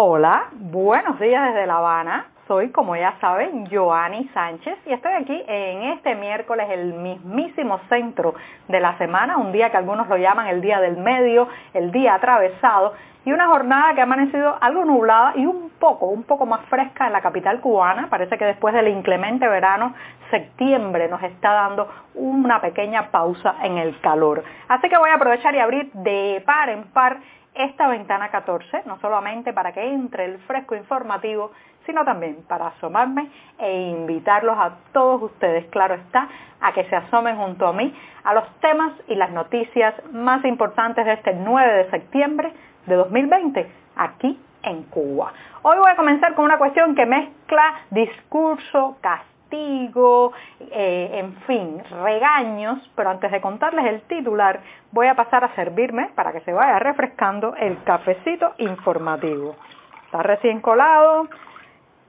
Hola, buenos días desde La Habana. Soy, como ya saben, Joanny Sánchez y estoy aquí en este miércoles, el mismísimo centro de la semana, un día que algunos lo llaman el día del medio, el día atravesado, y una jornada que ha amanecido algo nublada y un poco, un poco más fresca en la capital cubana. Parece que después del inclemente verano, septiembre nos está dando una pequeña pausa en el calor. Así que voy a aprovechar y abrir de par en par esta ventana 14, no solamente para que entre el fresco informativo, sino también para asomarme e invitarlos a todos ustedes, claro está, a que se asomen junto a mí a los temas y las noticias más importantes de este 9 de septiembre de 2020 aquí en Cuba. Hoy voy a comenzar con una cuestión que mezcla discurso, castigo, eh, en fin, regaños, pero antes de contarles el titular, voy a pasar a servirme, para que se vaya refrescando, el cafecito informativo. Está recién colado,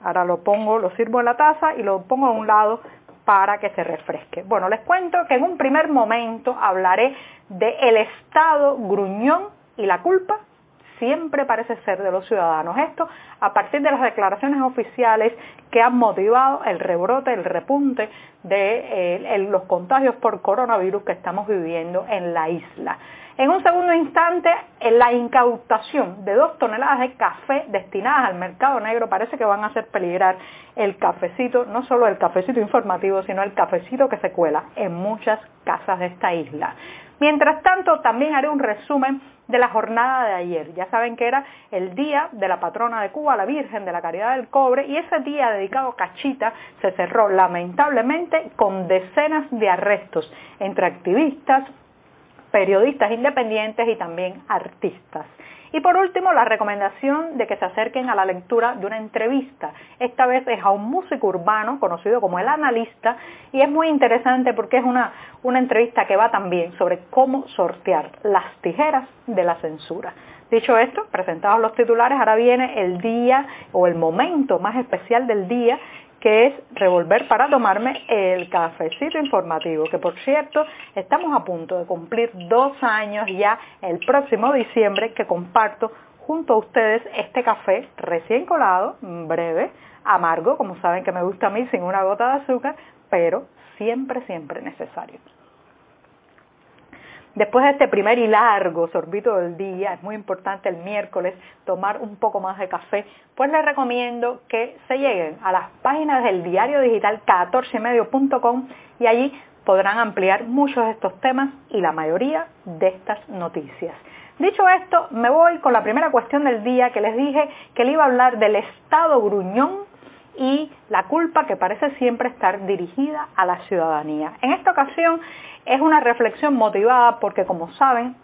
ahora lo pongo, lo sirvo en la taza y lo pongo a un lado para que se refresque. Bueno, les cuento que en un primer momento hablaré del el estado gruñón y la culpa siempre parece ser de los ciudadanos. Esto a partir de las declaraciones oficiales que han motivado el rebrote, el repunte de eh, los contagios por coronavirus que estamos viviendo en la isla. En un segundo instante, la incautación de dos toneladas de café destinadas al mercado negro parece que van a hacer peligrar el cafecito, no solo el cafecito informativo, sino el cafecito que se cuela en muchas casas de esta isla. Mientras tanto, también haré un resumen de la jornada de ayer. Ya saben que era el día de la patrona de Cuba, la Virgen de la Caridad del Cobre, y ese día dedicado a Cachita se cerró lamentablemente con decenas de arrestos entre activistas, periodistas independientes y también artistas. Y por último, la recomendación de que se acerquen a la lectura de una entrevista. Esta vez es a un músico urbano conocido como el analista y es muy interesante porque es una, una entrevista que va también sobre cómo sortear las tijeras de la censura. Dicho esto, presentados los titulares, ahora viene el día o el momento más especial del día que es revolver para tomarme el cafecito informativo, que por cierto estamos a punto de cumplir dos años ya el próximo diciembre que comparto junto a ustedes este café recién colado, breve, amargo, como saben que me gusta a mí sin una gota de azúcar, pero siempre, siempre necesario. Después de este primer y largo sorbito del día, es muy importante el miércoles tomar un poco más de café, pues les recomiendo que se lleguen a las páginas del diario digital 14medio.com y allí podrán ampliar muchos de estos temas y la mayoría de estas noticias. Dicho esto, me voy con la primera cuestión del día que les dije que le iba a hablar del Estado gruñón y la culpa que parece siempre estar dirigida a la ciudadanía. En esta ocasión es una reflexión motivada porque, como saben,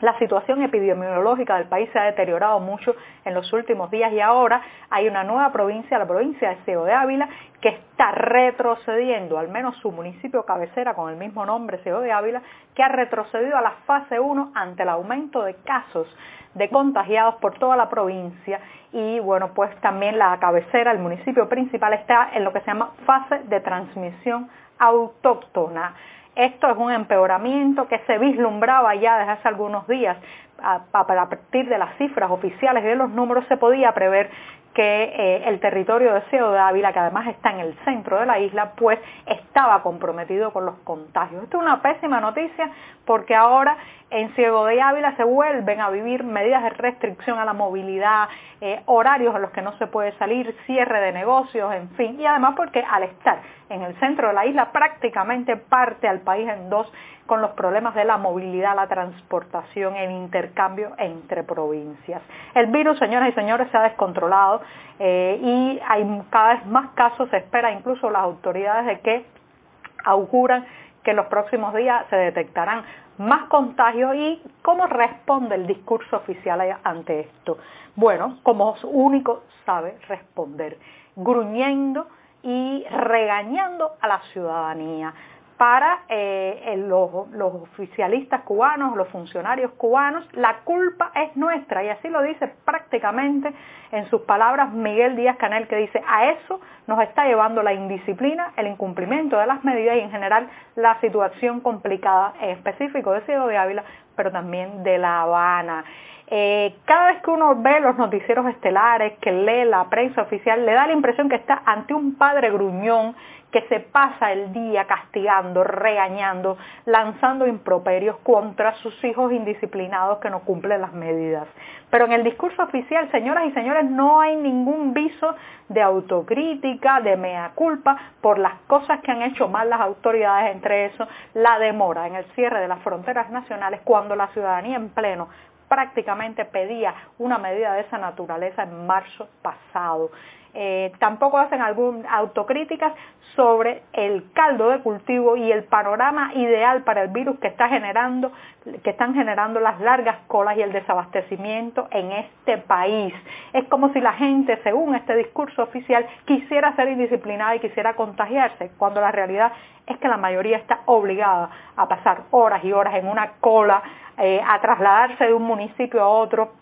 la situación epidemiológica del país se ha deteriorado mucho en los últimos días y ahora hay una nueva provincia, la provincia de Ciego de Ávila, que está retrocediendo, al menos su municipio cabecera con el mismo nombre, Ciego de Ávila, que ha retrocedido a la fase 1 ante el aumento de casos de contagiados por toda la provincia y bueno, pues también la cabecera, el municipio principal está en lo que se llama fase de transmisión autóctona. Esto es un empeoramiento que se vislumbraba ya desde hace algunos días. A, partir de las cifras oficiales y de los números se podía prever que eh, el territorio de de Ávila, que además está en el centro de la isla, pues estaba comprometido con los contagios. Esto es una pésima noticia porque ahora en Ciego de Ávila se vuelven a vivir medidas de restricción a la movilidad, eh, horarios en los que no se puede salir, cierre de negocios, en fin, y además porque al estar en el centro de la isla prácticamente parte al país en dos con los problemas de la movilidad, la transportación, el intercambio entre provincias. El virus, señoras y señores, se ha descontrolado eh, y hay cada vez más casos, se espera incluso las autoridades de que auguran que en los próximos días se detectarán más contagios y cómo responde el discurso oficial ante esto. Bueno, como único sabe responder, gruñendo y regañando a la ciudadanía para eh, los, oficialistas cubanos, los funcionarios cubanos, la culpa es nuestra. Y así lo dice prácticamente en sus palabras Miguel Díaz Canel que dice a eso nos está llevando la indisciplina, el incumplimiento de las medidas y en general la situación complicada en específico de Ciego de Ávila, pero también de La Habana. Eh, cada vez que uno ve los noticieros estelares, que lee la prensa oficial, le da la impresión que está ante un padre gruñón que se pasa el día castigando, regañando, lanzando improperios contra sus hijos indisciplinados que no cumplen las medidas. Pero en el discurso oficial, señoras y señores, no hay ningún viso de autocrítica, de mea culpa por las cosas que han hecho mal las autoridades, entre eso la demora en el cierre de las fronteras nacionales cuando la ciudadanía en pleno prácticamente pedía una medida de esa naturaleza en marzo pasado. Eh, tampoco hacen alguna autocríticas sobre el caldo de cultivo y el panorama ideal para el virus que está generando, que están generando las largas colas y el desabastecimiento en este país. Es como si la gente, según este discurso oficial, quisiera ser indisciplinada y quisiera contagiarse, cuando la realidad es que la mayoría está obligada a pasar horas y horas en una cola, eh, a trasladarse de un municipio a otro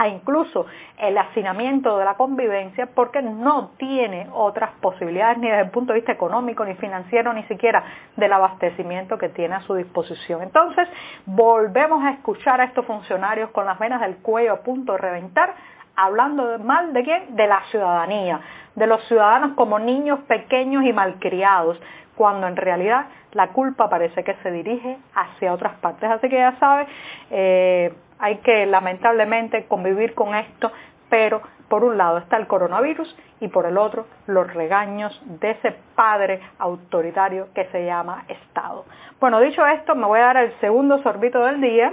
a incluso el hacinamiento de la convivencia porque no tiene otras posibilidades ni desde el punto de vista económico, ni financiero, ni siquiera del abastecimiento que tiene a su disposición. Entonces, volvemos a escuchar a estos funcionarios con las venas del cuello a punto de reventar, hablando mal de quién? De la ciudadanía, de los ciudadanos como niños pequeños y malcriados, cuando en realidad la culpa parece que se dirige hacia otras partes. Así que ya sabe, eh, hay que lamentablemente convivir con esto, pero por un lado está el coronavirus y por el otro los regaños de ese padre autoritario que se llama Estado. Bueno, dicho esto, me voy a dar el segundo sorbito del día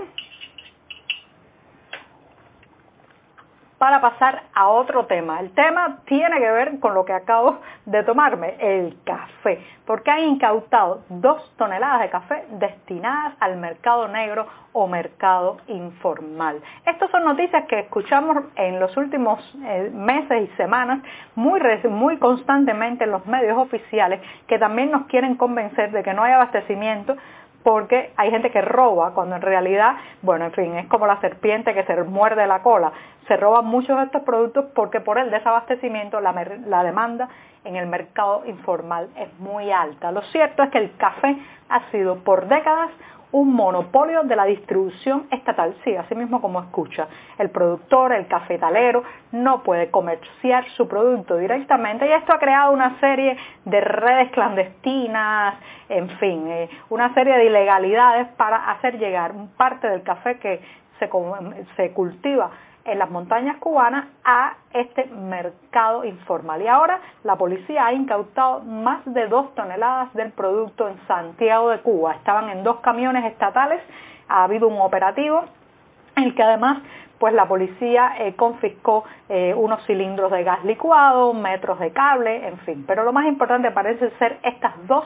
para pasar a otro tema. El tema tiene que ver con lo que acabo de tomarme, el café, porque han incautado dos toneladas de café destinadas al mercado negro o mercado informal. Estas son noticias que escuchamos en los últimos eh, meses y semanas muy, muy constantemente en los medios oficiales que también nos quieren convencer de que no hay abastecimiento porque hay gente que roba cuando en realidad, bueno, en fin, es como la serpiente que se muerde la cola. Se roban muchos de estos productos porque por el desabastecimiento la, la demanda en el mercado informal es muy alta. Lo cierto es que el café ha sido por décadas un monopolio de la distribución estatal. Sí, así mismo como escucha. El productor, el cafetalero, no puede comerciar su producto directamente y esto ha creado una serie de redes clandestinas, en fin, eh, una serie de ilegalidades para hacer llegar parte del café que se, se cultiva en las montañas cubanas a este mercado informal. Y ahora la policía ha incautado más de dos toneladas del producto en Santiago de Cuba. Estaban en dos camiones estatales, ha habido un operativo en el que además pues la policía eh, confiscó eh, unos cilindros de gas licuado, metros de cable, en fin. Pero lo más importante parece ser estas dos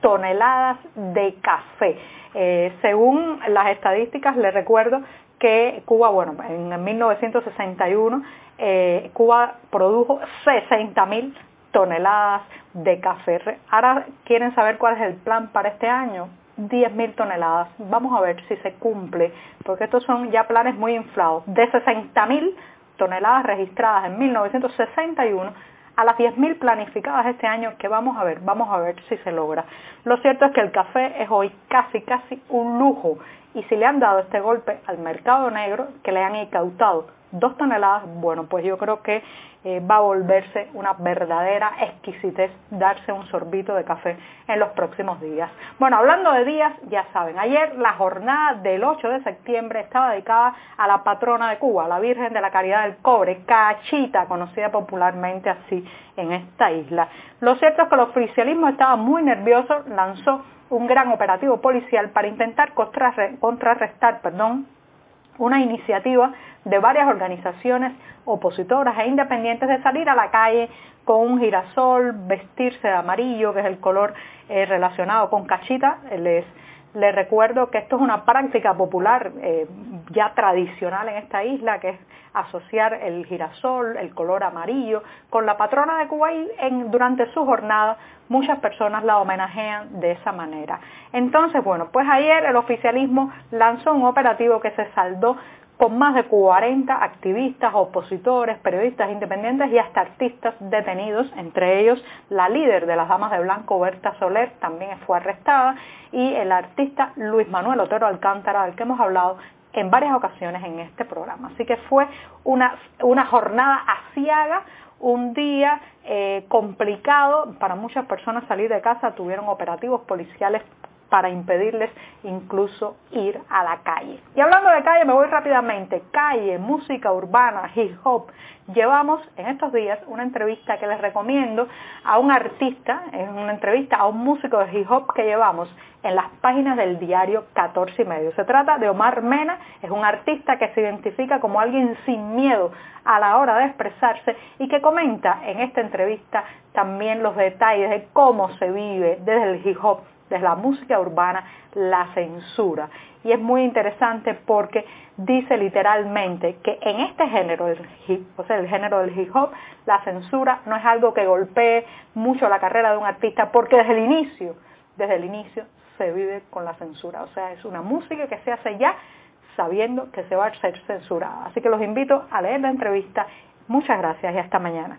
toneladas de café. Eh, según las estadísticas, le recuerdo que Cuba, bueno, en 1961 eh, Cuba produjo 60.000 toneladas de café. Ahora quieren saber cuál es el plan para este año. 10.000 toneladas. Vamos a ver si se cumple, porque estos son ya planes muy inflados. De 60.000 toneladas registradas en 1961 a las 10.000 planificadas este año, que vamos a ver, vamos a ver si se logra. Lo cierto es que el café es hoy casi, casi un lujo y si le han dado este golpe al mercado negro, que le han incautado dos toneladas, bueno, pues yo creo que eh, va a volverse una verdadera exquisitez darse un sorbito de café en los próximos días. Bueno, hablando de días, ya saben, ayer la jornada del 8 de septiembre estaba dedicada a la patrona de Cuba, la Virgen de la Caridad del Cobre, Cachita, conocida popularmente así en esta isla. Lo cierto es que el oficialismo estaba muy nervioso, lanzó un gran operativo policial para intentar contrarrestar perdón, una iniciativa de varias organizaciones opositoras e independientes de salir a la calle con un girasol, vestirse de amarillo, que es el color eh, relacionado con cachita. Les, les recuerdo que esto es una práctica popular eh, ya tradicional en esta isla, que es asociar el girasol, el color amarillo, con la patrona de Cuba y en, durante su jornada muchas personas la homenajean de esa manera. Entonces, bueno, pues ayer el oficialismo lanzó un operativo que se saldó con más de 40 activistas, opositores, periodistas independientes y hasta artistas detenidos, entre ellos la líder de las Damas de Blanco, Berta Soler, también fue arrestada, y el artista Luis Manuel Otero Alcántara, del que hemos hablado en varias ocasiones en este programa. Así que fue una, una jornada asiaga, un día eh, complicado para muchas personas salir de casa, tuvieron operativos policiales para impedirles incluso ir a la calle. Y hablando de calle, me voy rápidamente. Calle, música urbana, hip hop. Llevamos en estos días una entrevista que les recomiendo a un artista, es una entrevista a un músico de hip hop que llevamos en las páginas del diario 14 y medio. Se trata de Omar Mena, es un artista que se identifica como alguien sin miedo a la hora de expresarse y que comenta en esta entrevista también los detalles de cómo se vive desde el hip hop desde la música urbana, la censura. Y es muy interesante porque dice literalmente que en este género, el hip, o sea, el género del hip hop, la censura no es algo que golpee mucho la carrera de un artista, porque desde el inicio, desde el inicio se vive con la censura. O sea, es una música que se hace ya sabiendo que se va a ser censurada. Así que los invito a leer la entrevista. Muchas gracias y hasta mañana.